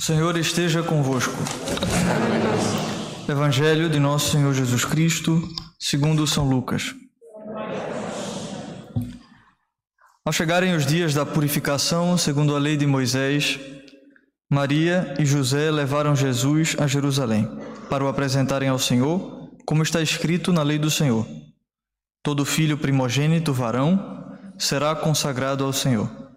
O Senhor esteja convosco. Evangelho de Nosso Senhor Jesus Cristo, segundo São Lucas. Ao chegarem os dias da purificação, segundo a lei de Moisés, Maria e José levaram Jesus a Jerusalém para o apresentarem ao Senhor, como está escrito na lei do Senhor. Todo filho primogênito varão será consagrado ao Senhor.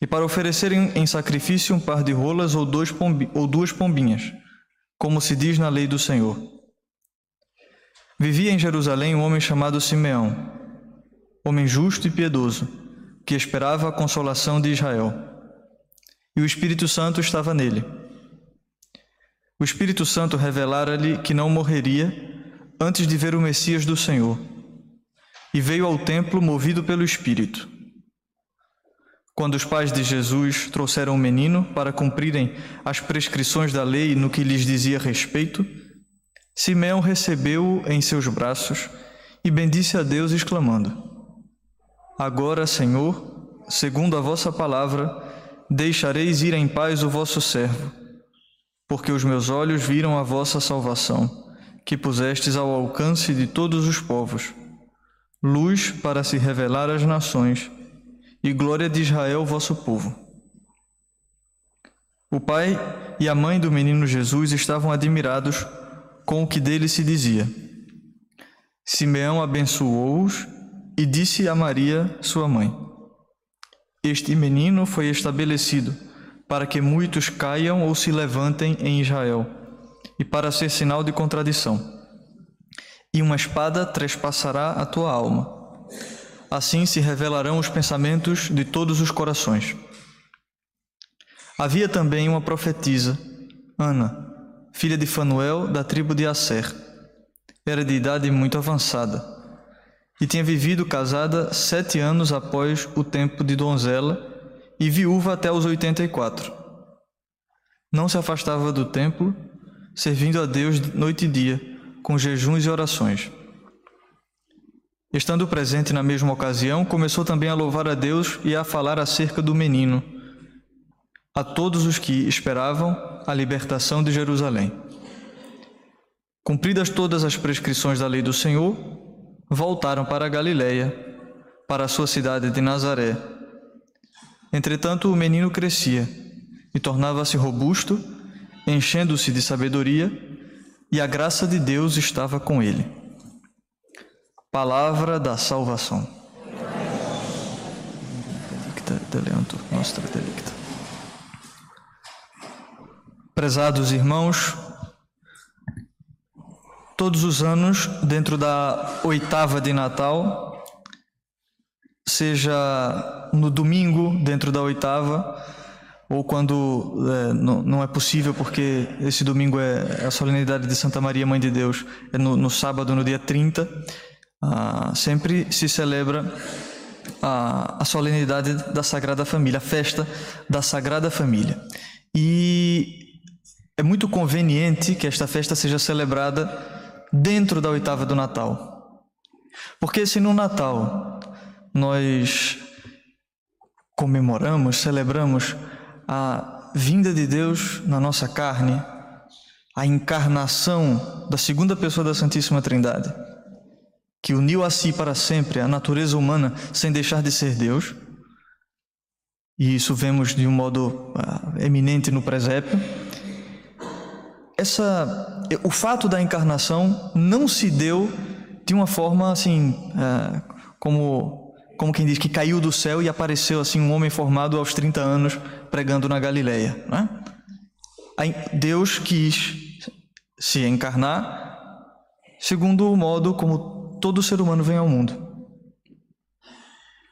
E para oferecerem em sacrifício um par de rolas ou, pombi, ou duas pombinhas, como se diz na lei do Senhor. Vivia em Jerusalém um homem chamado Simeão, homem justo e piedoso, que esperava a consolação de Israel. E o Espírito Santo estava nele. O Espírito Santo revelara-lhe que não morreria antes de ver o Messias do Senhor, e veio ao templo movido pelo Espírito. Quando os pais de Jesus trouxeram o menino para cumprirem as prescrições da lei no que lhes dizia respeito, Simeão recebeu-o em seus braços e bendisse a Deus, exclamando: Agora, Senhor, segundo a vossa palavra, deixareis ir em paz o vosso servo, porque os meus olhos viram a vossa salvação, que pusestes ao alcance de todos os povos, luz para se revelar às nações e glória de Israel, vosso povo. O pai e a mãe do menino Jesus estavam admirados com o que dele se dizia. Simeão abençoou-os e disse a Maria, sua mãe: Este menino foi estabelecido para que muitos caiam ou se levantem em Israel, e para ser sinal de contradição. E uma espada trespassará a tua alma assim se revelarão os pensamentos de todos os corações. Havia também uma profetisa, Ana, filha de Fanuel, da tribo de Asser. Era de idade muito avançada e tinha vivido casada sete anos após o tempo de donzela e viúva até os oitenta e quatro. Não se afastava do templo, servindo a Deus noite e dia, com jejuns e orações. Estando presente na mesma ocasião, começou também a louvar a Deus e a falar acerca do menino, a todos os que esperavam a libertação de Jerusalém. Cumpridas todas as prescrições da lei do Senhor, voltaram para a Galiléia, para a sua cidade de Nazaré. Entretanto, o menino crescia e tornava-se robusto, enchendo-se de sabedoria, e a graça de Deus estava com ele. Palavra da salvação. Prezados irmãos, todos os anos, dentro da oitava de Natal, seja no domingo, dentro da oitava, ou quando é, não, não, é possível, porque esse domingo é a solenidade de Santa Maria, Mãe de Deus, é no, no sábado, no dia 30 ah, sempre se celebra a, a solenidade da Sagrada Família, a festa da Sagrada Família. E é muito conveniente que esta festa seja celebrada dentro da oitava do Natal. Porque se no Natal nós comemoramos, celebramos a vinda de Deus na nossa carne, a encarnação da segunda pessoa da Santíssima Trindade que uniu a si para sempre a natureza humana sem deixar de ser Deus. E isso vemos de um modo uh, eminente no presépio. Essa, o fato da encarnação não se deu de uma forma assim, uh, como, como quem diz que caiu do céu e apareceu assim um homem formado aos 30 anos pregando na Galileia. Né? Deus quis se encarnar segundo o modo como todo ser humano vem ao mundo,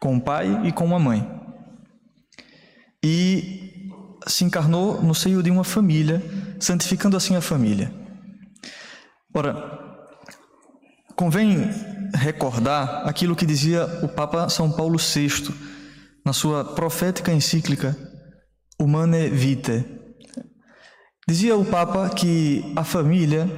com um pai e com uma mãe. E se encarnou no seio de uma família, santificando assim a família. Ora, convém recordar aquilo que dizia o Papa São Paulo VI na sua profética encíclica Humane Vitae. Dizia o Papa que a família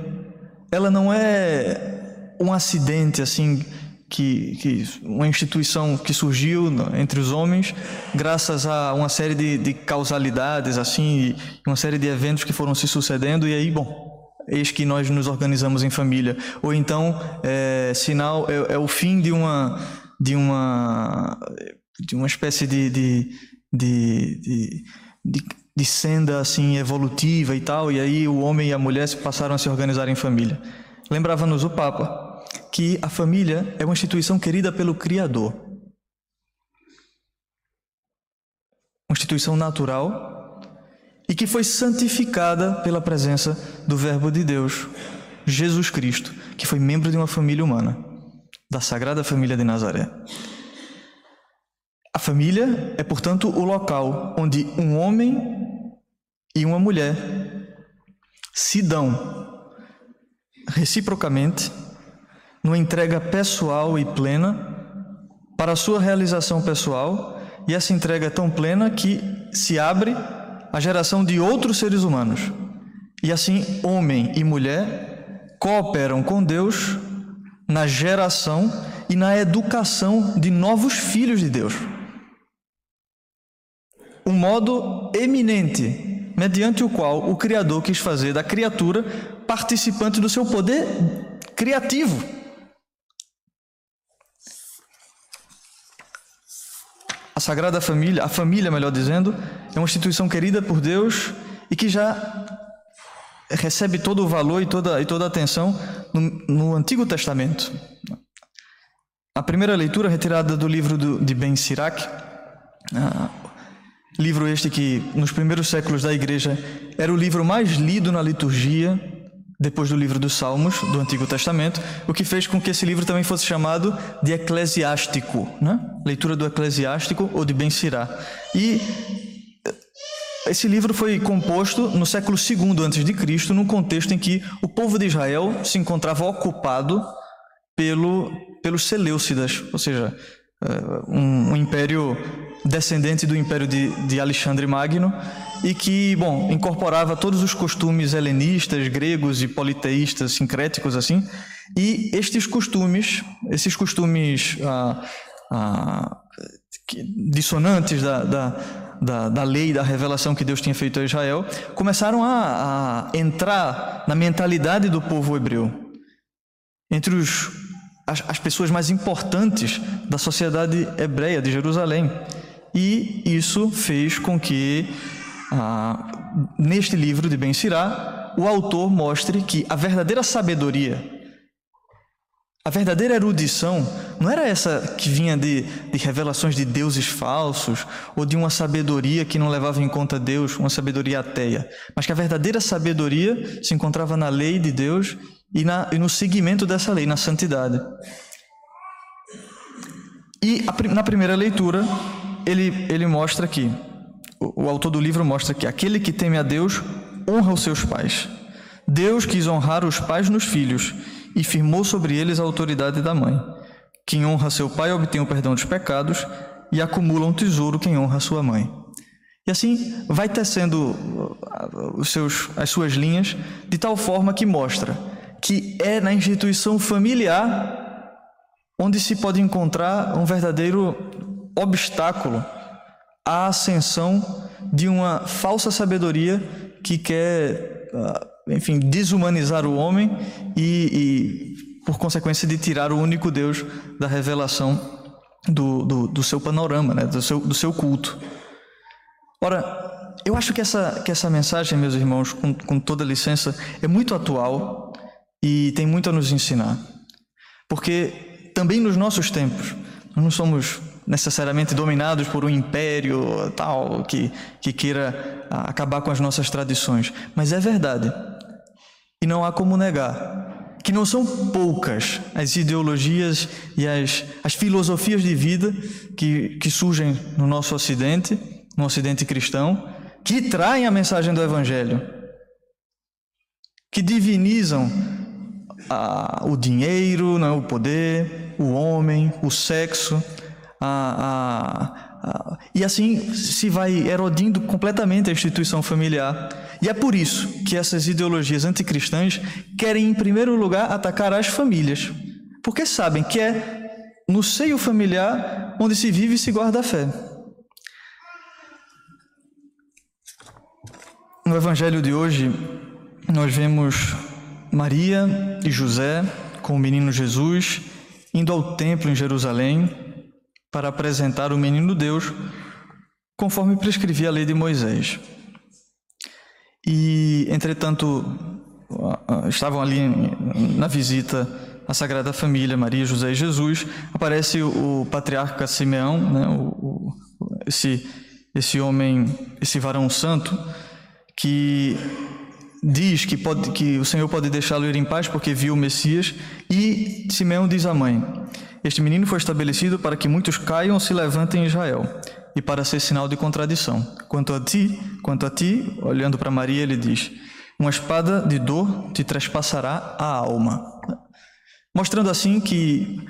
ela não é um acidente assim que, que uma instituição que surgiu entre os homens graças a uma série de, de causalidades assim uma série de eventos que foram se sucedendo e aí bom eis que nós nos organizamos em família ou então é, sinal é, é o fim de uma de uma de uma espécie de, de, de, de, de senda assim evolutiva e tal, e aí o homem e a mulher passaram a se organizar em família. Lembrava-nos o Papa que a família é uma instituição querida pelo Criador. Uma instituição natural e que foi santificada pela presença do Verbo de Deus, Jesus Cristo, que foi membro de uma família humana, da Sagrada Família de Nazaré. A família é, portanto, o local onde um homem e uma mulher se dão reciprocamente numa entrega pessoal e plena para a sua realização pessoal, e essa entrega é tão plena que se abre a geração de outros seres humanos. E assim, homem e mulher cooperam com Deus na geração e na educação de novos filhos de Deus. Um modo eminente mediante o qual o Criador quis fazer da criatura participante do seu poder criativo. A Sagrada Família, a família, melhor dizendo, é uma instituição querida por Deus e que já recebe todo o valor e toda, e toda a atenção no, no Antigo Testamento. A primeira leitura, retirada do livro do, de Ben Sirac, ah, Livro este que, nos primeiros séculos da Igreja, era o livro mais lido na liturgia, depois do livro dos Salmos, do Antigo Testamento, o que fez com que esse livro também fosse chamado de Eclesiástico, né? leitura do Eclesiástico ou de Ben Sirá. E eh, esse livro foi composto no século II a.C., num contexto em que o povo de Israel se encontrava ocupado pelo, pelos Seleucidas, ou seja, eh, um, um império descendente do império de, de Alexandre Magno e que, bom, incorporava todos os costumes helenistas, gregos e politeístas, sincréticos assim. E estes costumes, esses costumes ah, ah, dissonantes da, da, da, da, lei, da revelação que Deus tinha feito a Israel, começaram a, a entrar na mentalidade do povo hebreu. Entre os as, as pessoas mais importantes da sociedade hebreia de Jerusalém. E isso fez com que, ah, neste livro de Ben Sirá, o autor mostre que a verdadeira sabedoria, a verdadeira erudição, não era essa que vinha de, de revelações de deuses falsos ou de uma sabedoria que não levava em conta Deus, uma sabedoria ateia, mas que a verdadeira sabedoria se encontrava na lei de Deus e, na, e no seguimento dessa lei, na santidade. E a, na primeira leitura, ele, ele mostra que, o, autor do livro mostra que aquele que teme a Deus honra os seus pais. Deus quis honrar os pais nos filhos e firmou sobre eles a autoridade da mãe. Quem honra seu pai obtém o perdão dos pecados e acumula um tesouro quem honra sua mãe. E assim vai tecendo uh, os seus, as suas linhas de tal forma que mostra que é na instituição familiar onde se pode encontrar um verdadeiro obstáculo à ascensão de uma falsa sabedoria que quer, ah, enfim, desumanizar o homem e, e por consequência, de tirar o único Deus da revelação do, do, do seu panorama, né? do, seu, do seu culto. Ora, eu acho que essa, que essa mensagem, meus irmãos, com, com toda licença, é muito atual e tem muito a nos ensinar. Porque também nos nossos tempos, nós não somos necessariamente dominados por um império tal que, que queira ah, acabar com as nossas tradições, mas é verdade. E não há como negar que não são poucas as ideologias e as, as filosofias de vida que, que surgem no nosso Ocidente, no Ocidente cristão, que traem a mensagem do Evangelho, que divinizam a, o dinheiro, né, o poder, o homem, o sexo, a, a, e assim se vai erodindo completamente a instituição familiar. E é por isso que essas ideologias anticristãs querem, em primeiro lugar, atacar as famílias, porque sabem que é no seio familiar onde se vive e se guarda a fé. No evangelho de hoje, nós vemos Maria e José com o menino Jesus indo ao templo em Jerusalém para apresentar o menino Deus, conforme prescrevia a lei de Moisés. E, entretanto, estavam ali na visita à Sagrada Família, Maria, José e Jesus, aparece o patriarca Simeão, né, o, o, esse, esse homem, esse varão santo, que diz que, pode, que o Senhor pode deixá-lo ir em paz porque viu o Messias, e Simeão diz à mãe: Este menino foi estabelecido para que muitos caiam se levantem em Israel, e para ser sinal de contradição. Quanto a ti, quanto a ti, olhando para Maria, ele diz: Uma espada de dor te trespassará a alma. Mostrando assim que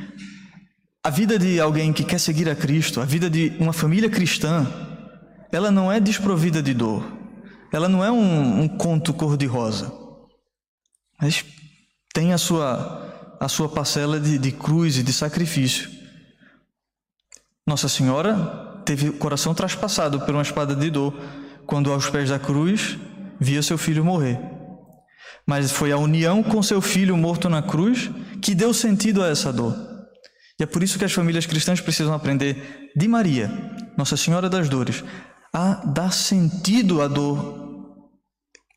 a vida de alguém que quer seguir a Cristo, a vida de uma família cristã, ela não é desprovida de dor, ela não é um, um conto cor-de-rosa, mas tem a sua, a sua parcela de, de cruz e de sacrifício. Nossa Senhora teve o coração traspassado por uma espada de dor quando, aos pés da cruz, via seu filho morrer. Mas foi a união com seu filho morto na cruz que deu sentido a essa dor. E é por isso que as famílias cristãs precisam aprender de Maria, Nossa Senhora das Dores, a dar sentido à dor,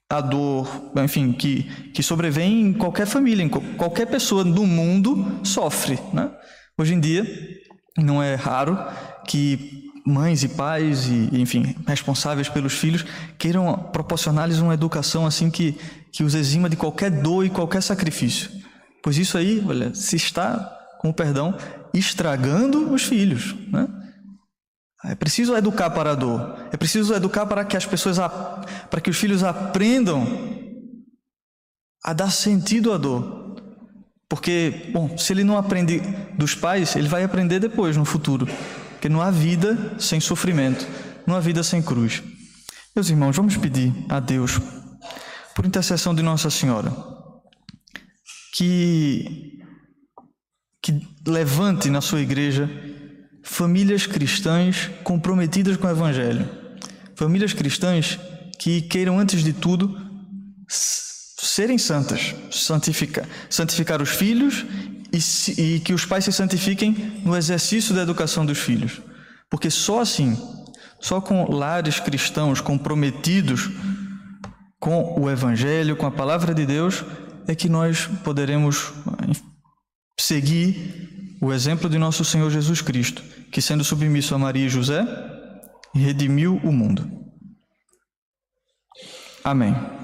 à dor, enfim, que, que sobrevém em qualquer família, em qualquer pessoa do mundo sofre. Né? Hoje em dia, não é raro que mães e pais e, enfim, responsáveis pelos filhos queiram proporcionar-lhes uma educação assim que, que os exima de qualquer dor e qualquer sacrifício. Pois isso aí, olha, se está, com o perdão, estragando os filhos, né? É preciso educar para a dor. É preciso educar para que as pessoas, para que os filhos aprendam a dar sentido à dor. Porque, bom, se ele não aprende dos pais, ele vai aprender depois, no futuro. Porque não há vida sem sofrimento, não há vida sem cruz. Meus irmãos, vamos pedir a Deus, por intercessão de Nossa Senhora, que, que levante na sua igreja famílias cristãs comprometidas com o Evangelho. Famílias cristãs que queiram, antes de tudo, serem santas, santificar, santificar os filhos e, e que os pais se santifiquem no exercício da educação dos filhos. Porque só assim, só com lares cristãos comprometidos com o Evangelho, com a palavra de Deus, é que nós poderemos seguir o exemplo de nosso Senhor Jesus Cristo, que, sendo submisso a Maria e José, redimiu o mundo. Amém.